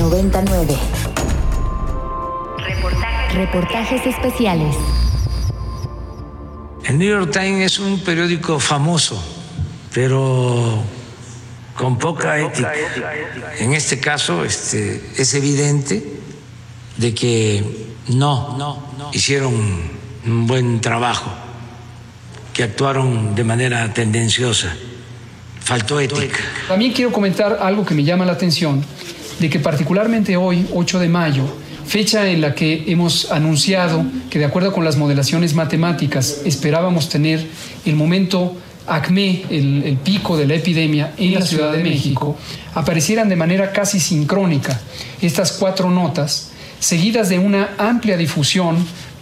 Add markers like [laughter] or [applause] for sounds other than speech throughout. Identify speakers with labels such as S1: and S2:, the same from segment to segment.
S1: 99. Reportajes, especiales.
S2: El New York Times es un periódico famoso, pero con poca ética. En este caso, este, es evidente de que no, no, no hicieron un buen trabajo, que actuaron de manera tendenciosa. Faltó ética.
S3: También quiero comentar algo que me llama la atención, de que particularmente hoy, 8 de mayo, fecha en la que hemos anunciado que de acuerdo con las modelaciones matemáticas esperábamos tener el momento acme, el, el, pico de la epidemia en la Ciudad de México, aparecieran de manera casi sincrónica estas cuatro notas, seguidas de una amplia difusión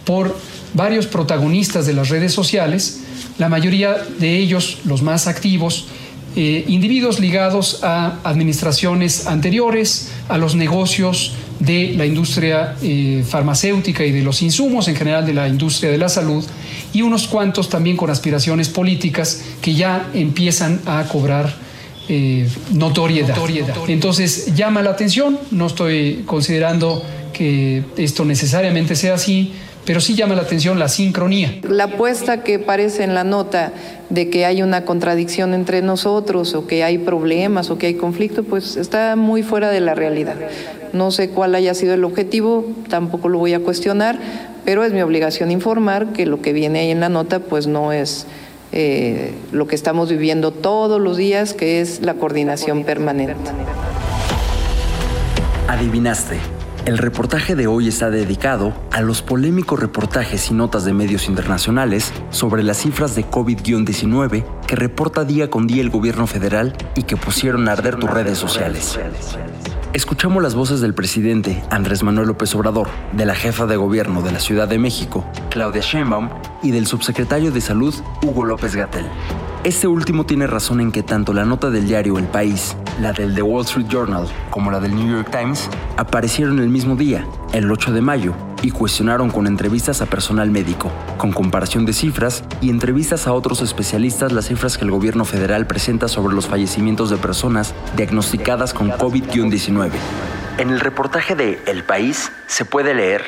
S3: por varios protagonistas de las redes sociales, la mayoría de ellos, los más activos, eh, individuos ligados a administraciones anteriores, a los negocios de la industria eh, farmacéutica y de los insumos en general de la industria de la salud y unos cuantos también con aspiraciones políticas que ya empiezan a cobrar eh, notoriedad. Entonces llama la atención, no estoy considerando que esto necesariamente sea así, pero sí llama la atención la sincronía.
S4: La apuesta que parece en la nota de que hay una contradicción entre nosotros o que hay problemas o que hay conflicto, pues está muy fuera de la realidad. No sé cuál haya sido el objetivo, tampoco lo voy a cuestionar, pero es mi obligación informar que lo que viene ahí en la nota pues no es eh, lo que estamos viviendo todos los días, que es la coordinación permanente.
S5: Adivinaste. El reportaje de hoy está dedicado a los polémicos reportajes y notas de medios internacionales sobre las cifras de COVID-19 que reporta día con día el gobierno federal y que pusieron a arder tus redes sociales. Escuchamos las voces del presidente Andrés Manuel López Obrador, de la jefa de gobierno de la Ciudad de México, Claudia Sheinbaum, y del subsecretario de Salud, Hugo López Gatel. Este último tiene razón en que tanto la nota del diario El País, la del The Wall Street Journal, como la del New York Times aparecieron el mismo día, el 8 de mayo, y cuestionaron con entrevistas a personal médico, con comparación de cifras y entrevistas a otros especialistas las cifras que el gobierno federal presenta sobre los fallecimientos de personas diagnosticadas con COVID-19. En el reportaje de El País se puede leer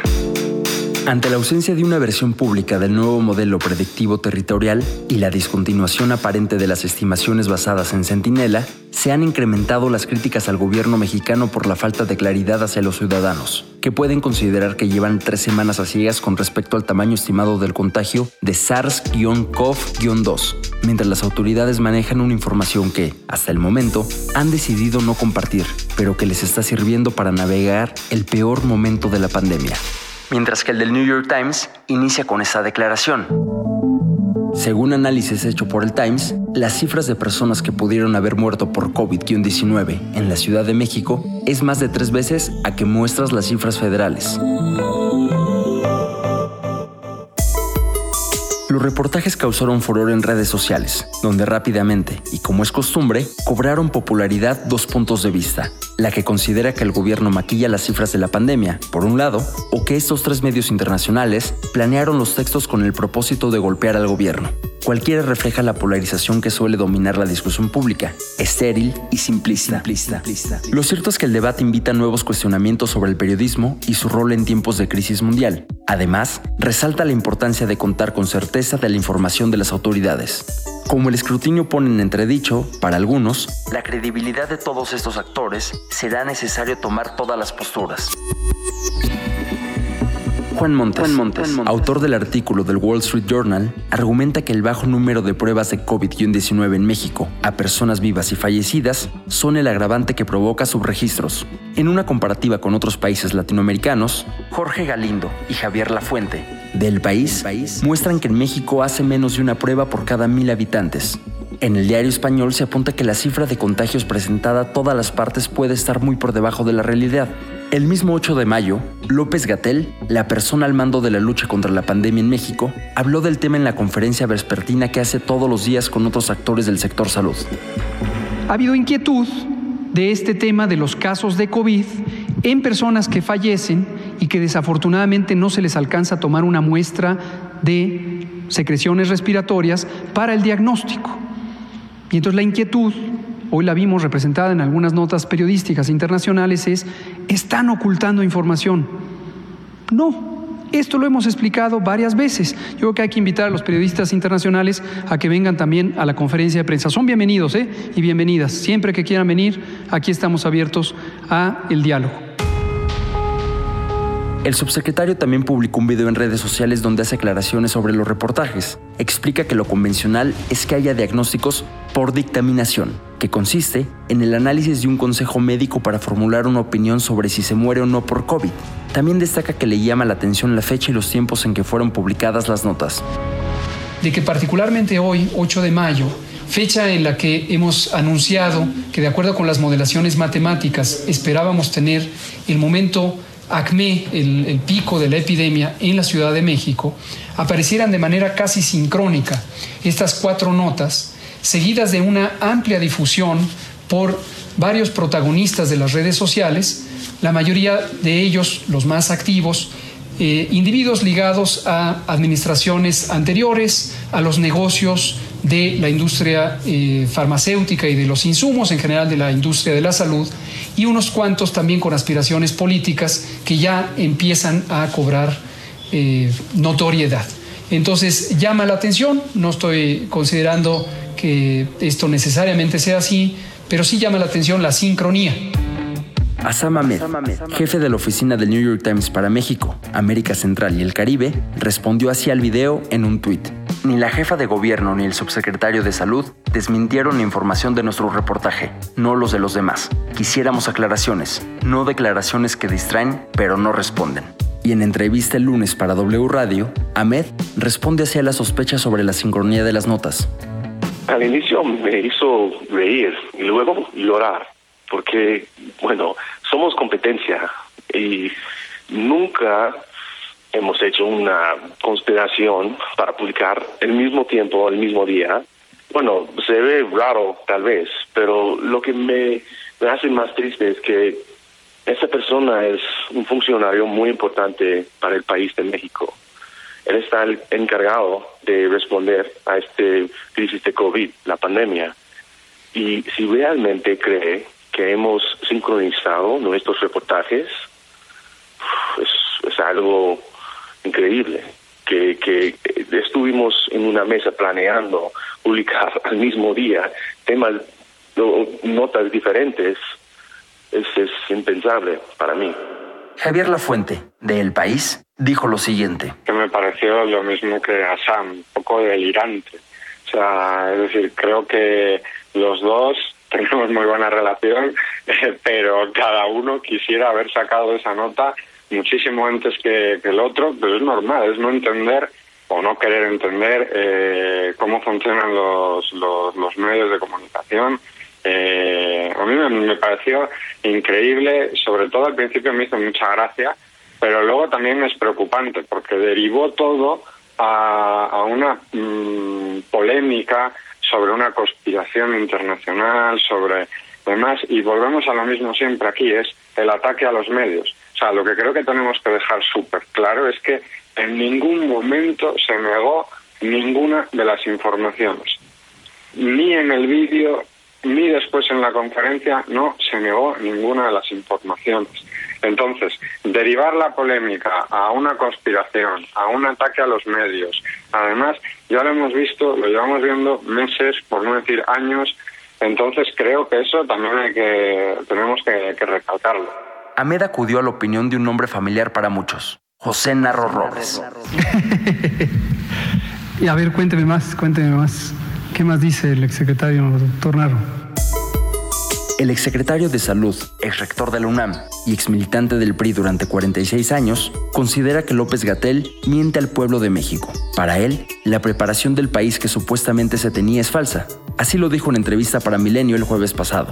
S5: ante la ausencia de una versión pública del nuevo modelo predictivo territorial y la discontinuación aparente de las estimaciones basadas en Centinela, se han incrementado las críticas al gobierno mexicano por la falta de claridad hacia los ciudadanos, que pueden considerar que llevan tres semanas a ciegas con respecto al tamaño estimado del contagio de SARS-CoV-2, mientras las autoridades manejan una información que, hasta el momento, han decidido no compartir, pero que les está sirviendo para navegar el peor momento de la pandemia mientras que el del New York Times inicia con esa declaración. Según análisis hecho por el Times, las cifras de personas que pudieron haber muerto por COVID-19 en la Ciudad de México es más de tres veces a que muestras las cifras federales. Los reportajes causaron furor en redes sociales, donde rápidamente, y como es costumbre, cobraron popularidad dos puntos de vista. La que considera que el gobierno maquilla las cifras de la pandemia, por un lado, o que estos tres medios internacionales planearon los textos con el propósito de golpear al gobierno. Cualquiera refleja la polarización que suele dominar la discusión pública, estéril y simplista. Lo cierto es que el debate invita a nuevos cuestionamientos sobre el periodismo y su rol en tiempos de crisis mundial, Además, resalta la importancia de contar con certeza de la información de las autoridades. Como el escrutinio pone en entredicho, para algunos, la credibilidad de todos estos actores será necesario tomar todas las posturas. Juan Montes, autor del artículo del Wall Street Journal, argumenta que el bajo número de pruebas de COVID-19 en México a personas vivas y fallecidas son el agravante que provoca subregistros. En una comparativa con otros países latinoamericanos, Jorge Galindo y Javier Lafuente, del país, muestran que en México hace menos de una prueba por cada mil habitantes. En el diario español se apunta que la cifra de contagios presentada a todas las partes puede estar muy por debajo de la realidad. El mismo 8 de mayo, López Gatel, la persona al mando de la lucha contra la pandemia en México, habló del tema en la conferencia vespertina que hace todos los días con otros actores del sector salud.
S3: Ha habido inquietud de este tema de los casos de COVID en personas que fallecen y que desafortunadamente no se les alcanza a tomar una muestra de secreciones respiratorias para el diagnóstico. Y entonces la inquietud hoy la vimos representada en algunas notas periodísticas internacionales, es, están ocultando información. No, esto lo hemos explicado varias veces. Yo creo que hay que invitar a los periodistas internacionales a que vengan también a la conferencia de prensa. Son bienvenidos ¿eh? y bienvenidas. Siempre que quieran venir, aquí estamos abiertos a el diálogo.
S5: El subsecretario también publicó un video en redes sociales donde hace aclaraciones sobre los reportajes. Explica que lo convencional es que haya diagnósticos por dictaminación, que consiste en el análisis de un consejo médico para formular una opinión sobre si se muere o no por COVID. También destaca que le llama la atención la fecha y los tiempos en que fueron publicadas las notas.
S3: De que particularmente hoy, 8 de mayo, fecha en la que hemos anunciado que de acuerdo con las modelaciones matemáticas esperábamos tener el momento acme, el, pico de la epidemia en la Ciudad de México, aparecieran de manera casi sincrónica estas cuatro notas, seguidas de una amplia difusión por varios protagonistas de las redes sociales, la mayoría de ellos, los más activos, eh, individuos ligados a administraciones anteriores, a los negocios de la industria eh, farmacéutica y de los insumos en general de la industria de la salud, y unos cuantos también con aspiraciones políticas que ya empiezan a cobrar eh, notoriedad. Entonces llama la atención, no estoy considerando que esto necesariamente sea así, pero sí llama la atención la sincronía.
S5: Asam Ahmed, jefe de la oficina del New York Times para México, América Central y el Caribe, respondió así al video en un tuit. Ni la jefa de gobierno ni el subsecretario de salud desmintieron la información de nuestro reportaje, no los de los demás. Quisiéramos aclaraciones, no declaraciones que distraen, pero no responden. Y en entrevista el lunes para W Radio, Ahmed responde hacia la sospecha sobre la sincronía de las notas.
S6: Al inicio me hizo reír y luego llorar porque, bueno, somos competencia y nunca hemos hecho una conspiración para publicar el mismo tiempo, el mismo día. Bueno, se ve raro tal vez, pero lo que me, me hace más triste es que esa persona es un funcionario muy importante para el país de México. Él está encargado de responder a este crisis de COVID, la pandemia. Y si realmente cree que hemos sincronizado nuestros reportajes es, algo increíble. Que, que estuvimos en una mesa planeando publicar al mismo día temas, notas diferentes, es, es impensable para mí.
S5: Javier Lafuente, de El País, dijo lo siguiente.
S7: Que me pareció lo mismo que a Sam, un poco delirante. O sea, es decir, creo que los dos tenemos muy buena relación, pero cada uno quisiera haber sacado esa nota muchísimo antes que, el otro, pero es normal, es no entender o no querer entender eh, cómo funcionan los, los, medios de comunicación. Eh, a mí me, pareció increíble, sobre todo al principio me hizo mucha gracia, pero luego también es preocupante porque derivó todo a, una mm, polémica sobre una conspiración internacional, sobre demás, y volvemos a lo mismo siempre aquí, es el ataque a los medios. O sea, lo que creo que tenemos que dejar súper claro es que en ningún momento se negó ninguna de las informaciones. Ni en el vídeo, ni después en la conferencia, no se negó ninguna de las informaciones. Entonces, derivar la polémica a una conspiración, a un ataque a los medios, además, ya lo hemos visto, lo llevamos viendo meses, por no decir años, entonces creo que eso también hay que, tenemos que, recalcarlo.
S5: Ahmed acudió a la opinión de un nombre familiar para muchos, José Narro Robles. [laughs]
S3: y a ver, cuénteme más, cuénteme más. ¿Qué más dice el exsecretario, doctor Narro?
S5: El exsecretario de Salud, exrector de la UNAM y exmilitante del PRI durante 46 años, considera que López Gatel miente al pueblo de México. Para él, la preparación del país que supuestamente se tenía es falsa. Así lo dijo en entrevista para Milenio el jueves pasado.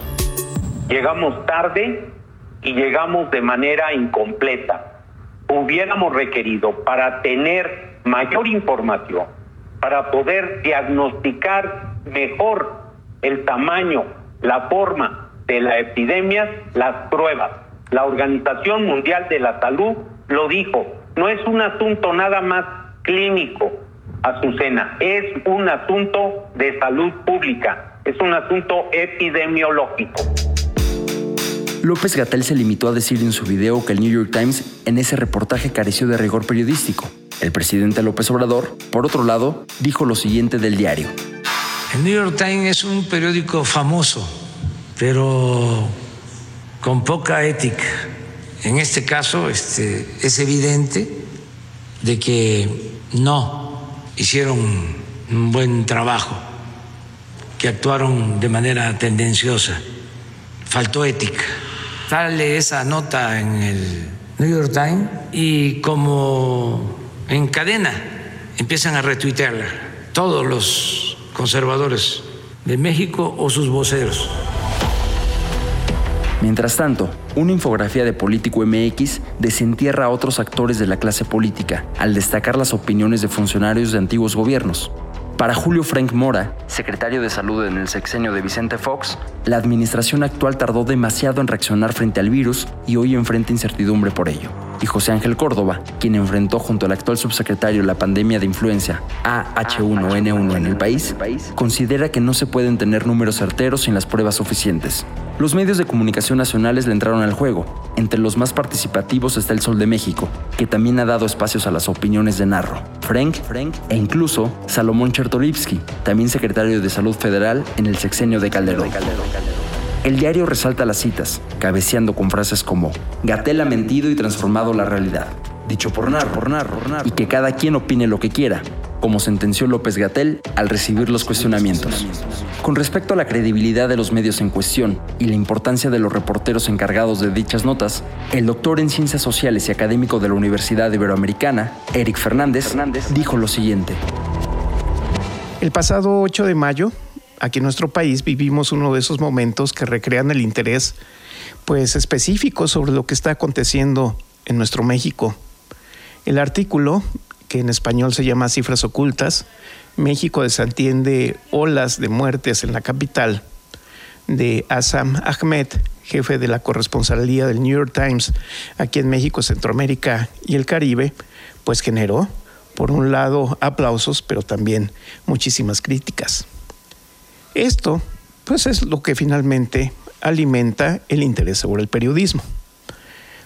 S8: Llegamos tarde y llegamos de manera incompleta. Hubiéramos requerido para tener mayor información, para poder diagnosticar mejor el tamaño, la forma de la epidemia las pruebas. La Organización Mundial de la Salud lo dijo, no es un asunto nada más clínico, Azucena, es un asunto de salud pública. es un asunto epidemiológico.
S5: López Gatel se limitó a decir en su video que el New York Times en ese reportaje careció de rigor periodístico. El presidente López Obrador, por otro lado, dijo lo siguiente del diario.
S2: El New York Times es un periódico famoso, pero con poca ética. En este caso este, es evidente de que no hicieron un buen trabajo, que actuaron de manera tendenciosa, faltó ética. Sale esa nota en el New York Times y como en cadena empiezan a retuitearla todos los conservadores de México o sus voceros.
S5: Mientras tanto, una infografía de Político MX desentierra a otros actores de la clase política al destacar las opiniones de funcionarios de antiguos gobiernos. Para Julio Frank Mora, secretario de Salud en el sexenio de Vicente Fox, la administración actual tardó demasiado en reaccionar frente al virus y hoy enfrenta incertidumbre por ello. Y José Ángel Córdoba, quien enfrentó junto al actual subsecretario la pandemia de influencia AH1N1 en el país, considera que no se pueden tener números certeros sin las pruebas suficientes. Los medios de comunicación nacionales le entraron al juego. Entre los más participativos está El Sol de México, que también ha dado espacios a las opiniones de Narro, Frank, Frank e incluso Salomón Chertorivsky, también secretario de Salud Federal en el sexenio de Calderón. El diario resalta las citas, cabeceando con frases como Gatel ha mentido y transformado la realidad, dicho por Narro, por Narro, y que cada quien opine lo que quiera, como sentenció López Gatel al recibir los cuestionamientos. Con respecto a la credibilidad de los medios en cuestión y la importancia de los reporteros encargados de dichas notas, el doctor en Ciencias Sociales y académico de la Universidad Iberoamericana, Eric Fernández, dijo lo siguiente.
S9: El pasado 8 de mayo, aquí en nuestro país vivimos uno de esos momentos que recrean el interés pues específico sobre lo que está aconteciendo en nuestro México. El artículo que en español se llama Cifras Ocultas, México desatiende olas de muertes en la capital, de Assam Ahmed, jefe de la corresponsalía del New York Times aquí en México, Centroamérica y el Caribe, pues generó, por un lado, aplausos, pero también muchísimas críticas. Esto, pues es lo que finalmente alimenta el interés sobre el periodismo.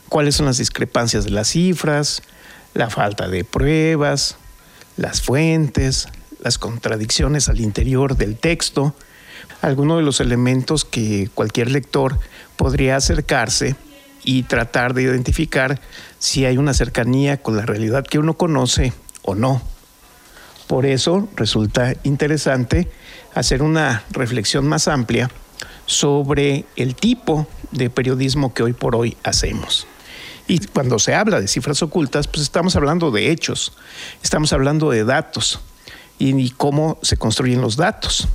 S9: ¿Cuáles son las discrepancias de las cifras? la falta de pruebas, las fuentes, las contradicciones al interior del texto, algunos de los elementos que cualquier lector podría acercarse y tratar de identificar si hay una cercanía con la realidad que uno conoce o no. Por eso resulta interesante hacer una reflexión más amplia sobre el tipo de periodismo que hoy por hoy hacemos. Y cuando se habla de cifras ocultas, pues estamos hablando de hechos, estamos hablando de datos y, cómo se construyen los datos.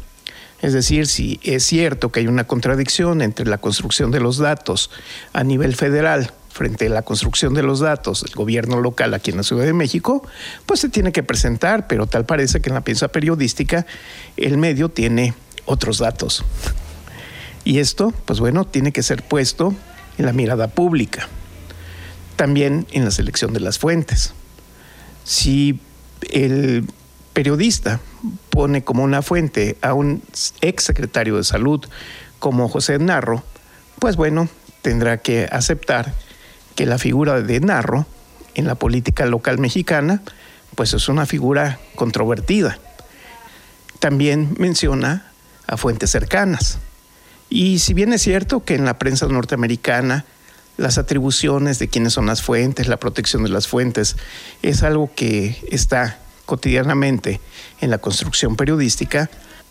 S9: Es decir, si es cierto que hay una contradicción entre la construcción de los datos a nivel federal frente a la construcción de los datos del gobierno local aquí en la Ciudad de México, pues se tiene que presentar, pero tal parece que en la pieza periodística el medio tiene otros datos. Y esto, pues bueno, tiene que ser puesto en la mirada pública también en la selección de las fuentes. Si el periodista pone como una fuente a un ex secretario de salud como José Narro, pues bueno, tendrá que aceptar que la figura de Narro en la política local mexicana, pues es una figura controvertida. También menciona a fuentes cercanas. Y si bien es cierto que en la prensa norteamericana las atribuciones de quiénes son las fuentes, la protección de las fuentes, es algo que está cotidianamente en la construcción periodística.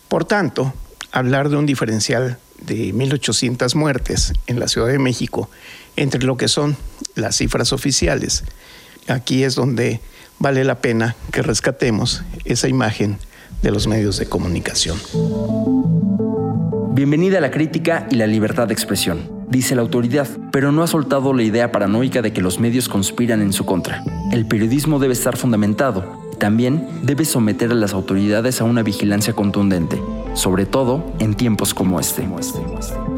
S9: Por tanto, hablar de un diferencial de 1.800 muertes en la Ciudad de México entre lo que son las cifras oficiales, aquí es donde vale la pena que rescatemos esa imagen de los medios de comunicación.
S5: Bienvenida a la crítica y la libertad de expresión dice la autoridad, pero no ha soltado la idea paranoica de que los medios conspiran en su contra. El periodismo debe estar fundamentado también debe someter a las autoridades a una vigilancia contundente, sobre todo en tiempos como este.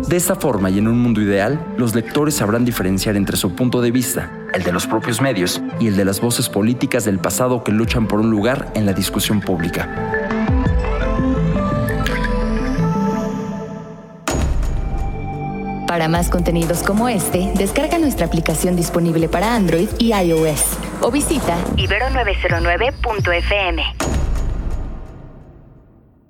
S5: De esta forma y en un mundo ideal, los lectores sabrán diferenciar entre su punto de vista, el de los propios medios, y el de las voces políticas del pasado que luchan por un lugar en la discusión pública.
S1: Para más contenidos como este, descarga nuestra aplicación disponible para Android y iOS o visita ibero909.fm.